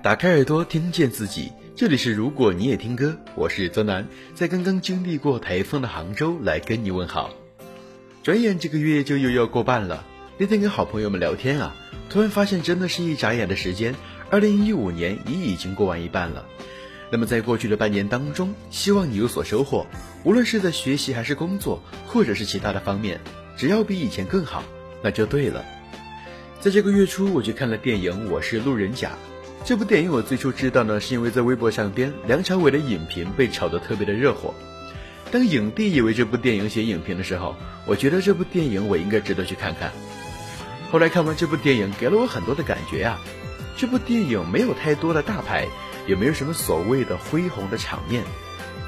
打开耳朵，听见自己。这里是如果你也听歌，我是泽南，在刚刚经历过台风的杭州来跟你问好。转眼这个月就又要过半了，那天跟好朋友们聊天啊，突然发现真的是一眨眼的时间，二零一五年也已经过完一半了。那么在过去的半年当中，希望你有所收获，无论是在学习还是工作，或者是其他的方面，只要比以前更好，那就对了。在这个月初，我去看了电影《我是路人甲》。这部电影我最初知道呢，是因为在微博上边，梁朝伟的影评被炒得特别的热火。当影帝也为这部电影写影评的时候，我觉得这部电影我应该值得去看看。后来看完这部电影，给了我很多的感觉啊。这部电影没有太多的大牌，也没有什么所谓的恢宏的场面，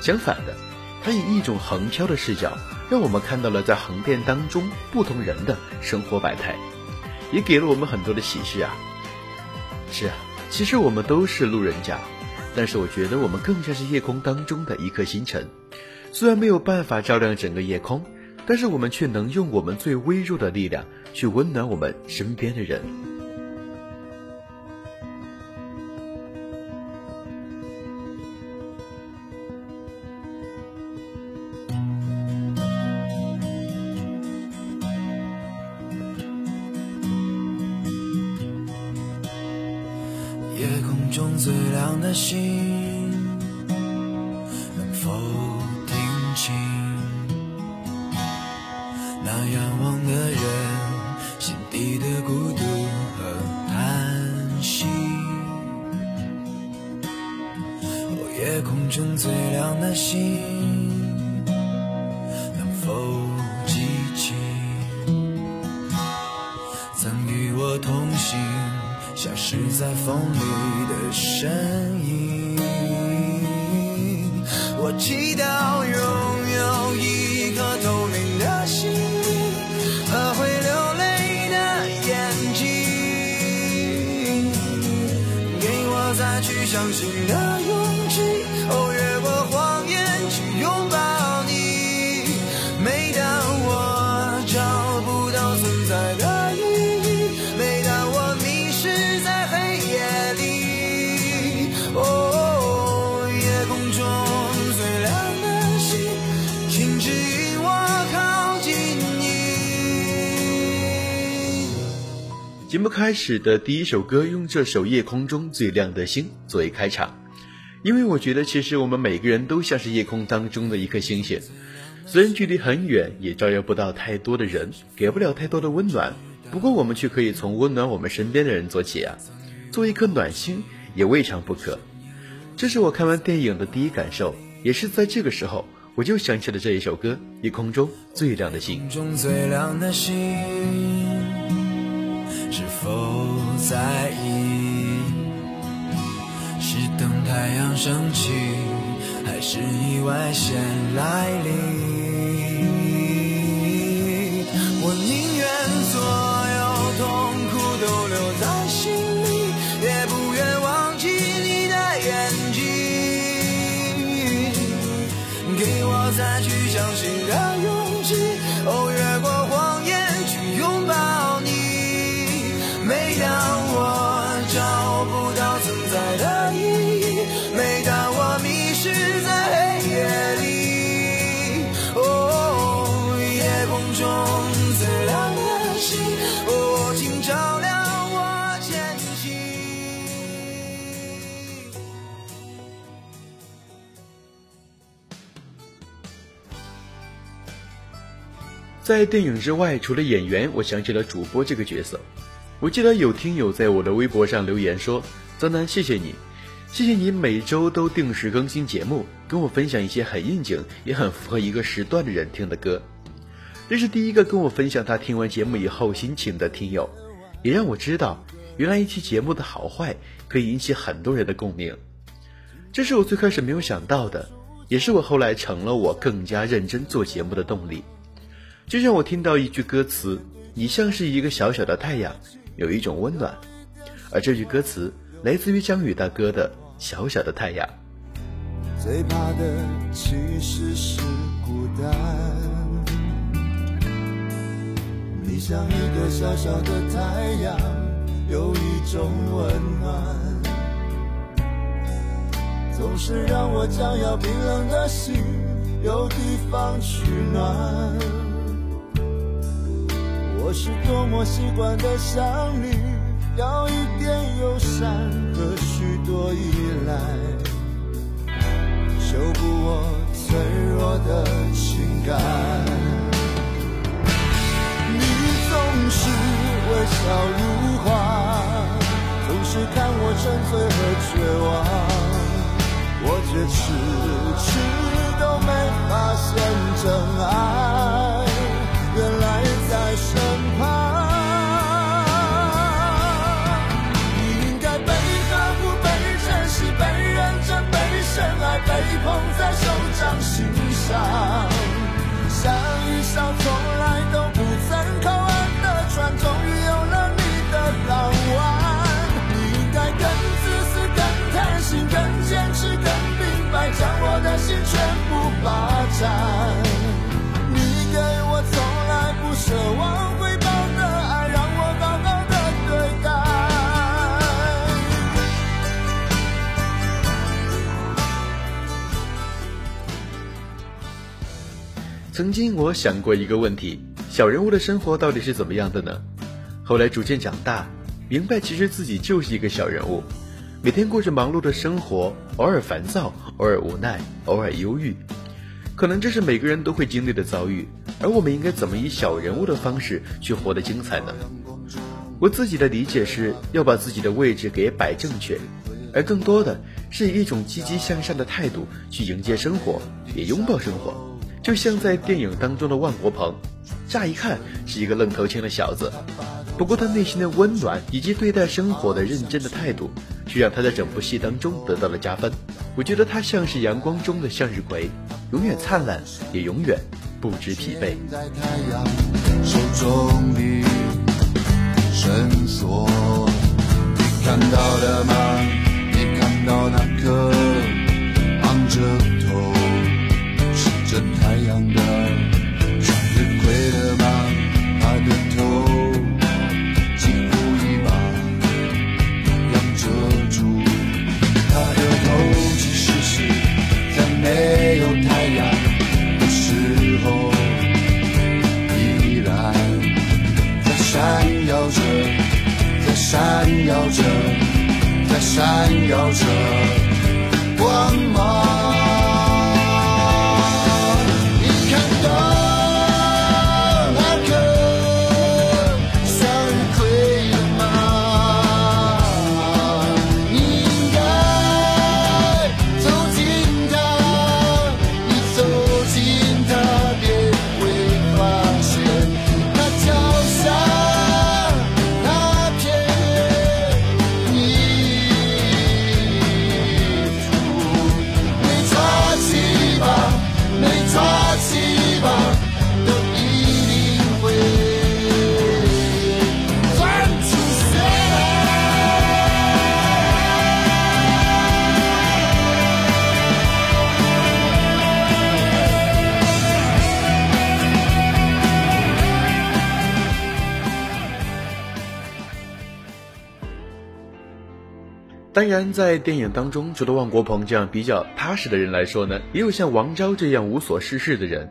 相反的，它以一种横漂的视角，让我们看到了在横店当中不同人的生活百态，也给了我们很多的启示啊。是啊。其实我们都是路人甲，但是我觉得我们更像是夜空当中的一颗星辰，虽然没有办法照亮整个夜空，但是我们却能用我们最微弱的力量去温暖我们身边的人。中最亮的星，是在风里的身影，我祈祷节目开始的第一首歌，用这首《夜空中最亮的星》作为开场，因为我觉得其实我们每个人都像是夜空当中的一颗星星，虽然距离很远，也照耀不到太多的人，给不了太多的温暖，不过我们却可以从温暖我们身边的人做起啊，做一颗暖心也未尝不可。这是我看完电影的第一感受，也是在这个时候，我就想起了这一首歌《夜空中最亮的星》。是否在意？是等太阳升起，还是意外先来临？在电影之外，除了演员，我想起了主播这个角色。我记得有听友在我的微博上留言说：“泽南，谢谢你，谢谢你每周都定时更新节目，跟我分享一些很应景也很符合一个时段的人听的歌。这是第一个跟我分享他听完节目以后心情的听友，也让我知道，原来一期节目的好坏可以引起很多人的共鸣。这是我最开始没有想到的，也是我后来成了我更加认真做节目的动力。就像我听到一句歌词：‘你像是一个小小的太阳。’”有一种温暖，而这句歌词来自于江宇大哥的《小小的太阳》。最怕的其实是孤单，你像一个小小的太阳，有一种温暖，总是让我将要冰冷的心有地方取暖。我习惯的想你，要一点友善和许多依赖，修补我脆弱的情感。你总是微笑如花，总是看我沉醉和绝望。我却迟迟都没发现真爱，霸占。你给我从来不奢望回报的爱，让我好好的对待。曾经我想过一个问题：小人物的生活到底是怎么样的呢？后来逐渐长大，明白其实自己就是一个小人物，每天过着忙碌的生活，偶尔烦躁，偶尔无奈，偶尔忧郁。可能这是每个人都会经历的遭遇，而我们应该怎么以小人物的方式去活得精彩呢？我自己的理解是要把自己的位置给摆正确，而更多的是以一种积极向上的态度去迎接生活，也拥抱生活。就像在电影当中的万国鹏，乍一看是一个愣头青的小子，不过他内心的温暖以及对待生活的认真的态度，却让他在整部戏当中得到了加分。我觉得他像是阳光中的向日葵，永远灿烂，也永远不知疲惫。绳索，看到了吗？你看到那颗昂着闪耀着，在闪耀着光芒。当然，在电影当中，除了万国鹏这样比较踏实的人来说呢，也有像王昭这样无所事事的人。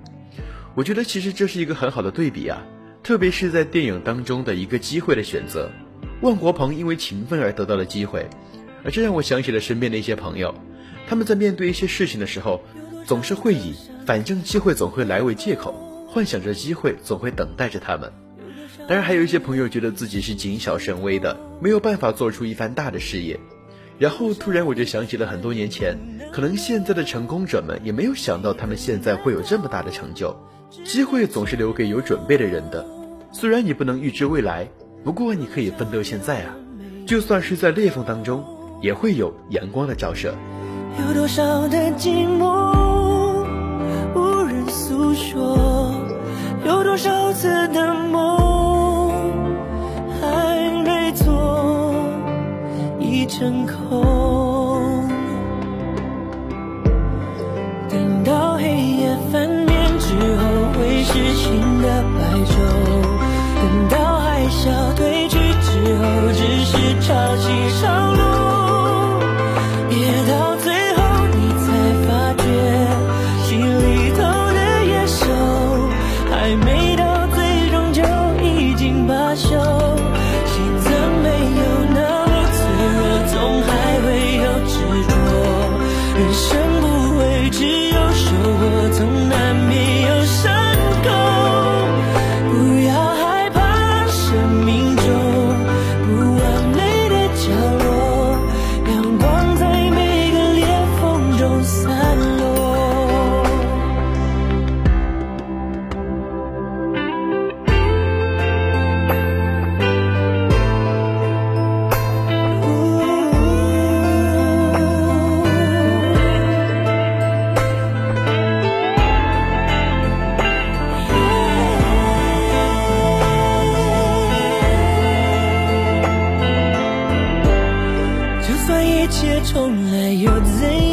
我觉得其实这是一个很好的对比啊，特别是在电影当中的一个机会的选择。万国鹏因为勤奋而得到了机会，而这让我想起了身边的一些朋友，他们在面对一些事情的时候，总是会以“反正机会总会来”为借口，幻想着机会总会等待着他们。当然，还有一些朋友觉得自己是谨小慎微的，没有办法做出一番大的事业。然后突然我就想起了很多年前，可能现在的成功者们也没有想到他们现在会有这么大的成就。机会总是留给有准备的人的，虽然你不能预知未来，不过你可以奋斗现在啊。就算是在裂缝当中，也会有阳光的照射。有多少的寂寞无人诉说，有多少次的梦已成空。等到黑夜翻面之后，会是新的白昼；等到海啸退去之后，只是潮起潮一切重来又怎？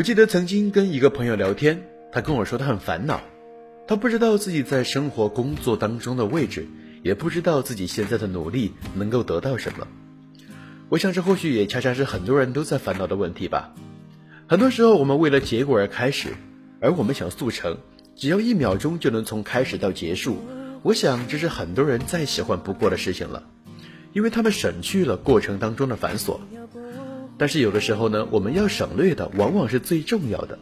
我记得曾经跟一个朋友聊天，他跟我说他很烦恼，他不知道自己在生活工作当中的位置，也不知道自己现在的努力能够得到什么。我想这或许也恰恰是很多人都在烦恼的问题吧。很多时候我们为了结果而开始，而我们想速成，只要一秒钟就能从开始到结束。我想这是很多人再喜欢不过的事情了，因为他们省去了过程当中的繁琐。但是有的时候呢，我们要省略的往往是最重要的。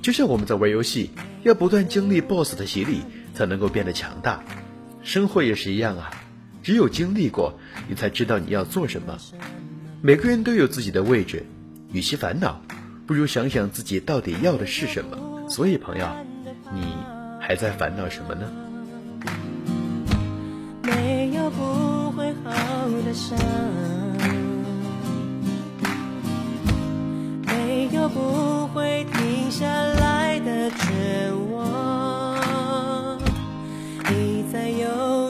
就像我们在玩游戏，要不断经历 BOSS 的洗礼，才能够变得强大。生活也是一样啊，只有经历过，你才知道你要做什么。每个人都有自己的位置，与其烦恼，不如想想自己到底要的是什么。所以，朋友，你还在烦恼什么呢？没有不会好的伤，我不会停下来的绝望。你在犹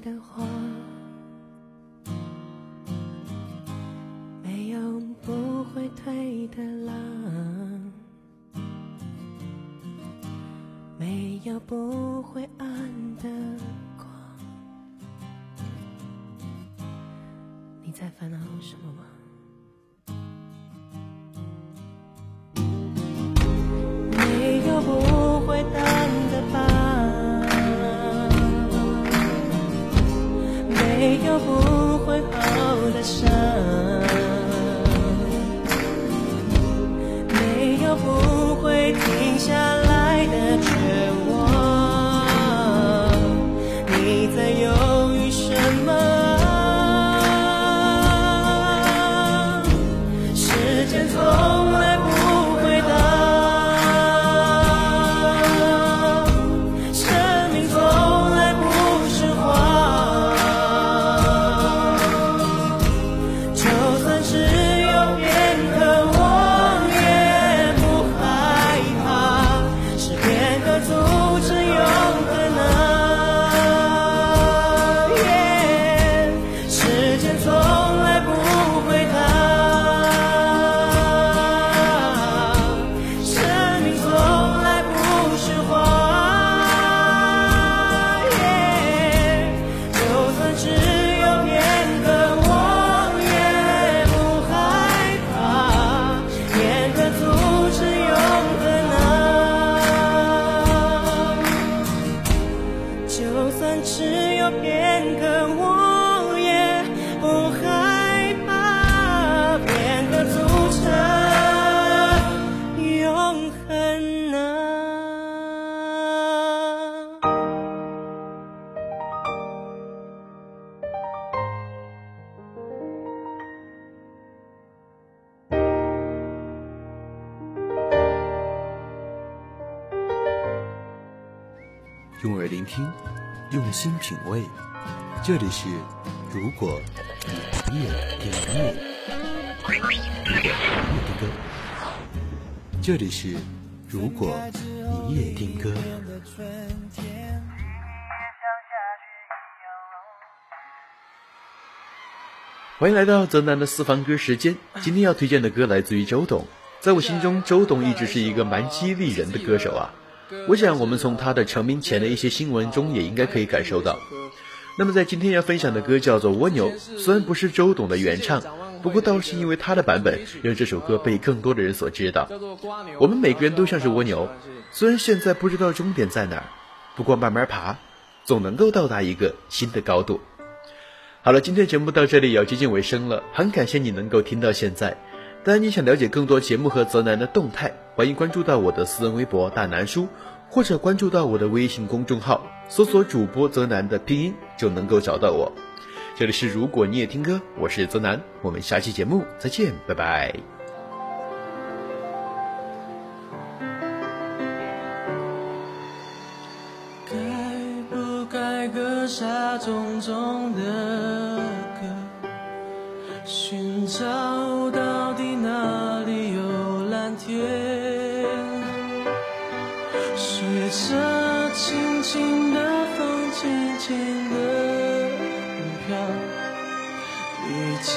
的花，聆听，用心品味。这里是如果你也听歌，如果你也听歌。这里是如果你也听歌。欢迎来到泽南的私房歌时间。今天要推荐的歌来自于周董。在我心中，周董一直是一个蛮激励人的歌手啊。我想，我们从他的成名前的一些新闻中，也应该可以感受到。那么，在今天要分享的歌叫做《蜗牛》，虽然不是周董的原唱，不过倒是因为他的版本，让这首歌被更多的人所知道。我们每个人都像是蜗牛，虽然现在不知道终点在哪儿，不过慢慢爬，总能够到达一个新的高度。好了，今天节目到这里也要接近尾声了，很感谢你能够听到现在。当然，你想了解更多节目和泽南的动态，欢迎关注到我的私人微博大南叔，或者关注到我的微信公众号，搜索主播泽南的拼音就能够找到我。这里是如果你也听歌，我是泽南，我们下期节目再见，拜拜。该不该割下重重的歌？寻找到轻轻的风，轻轻的飘，已经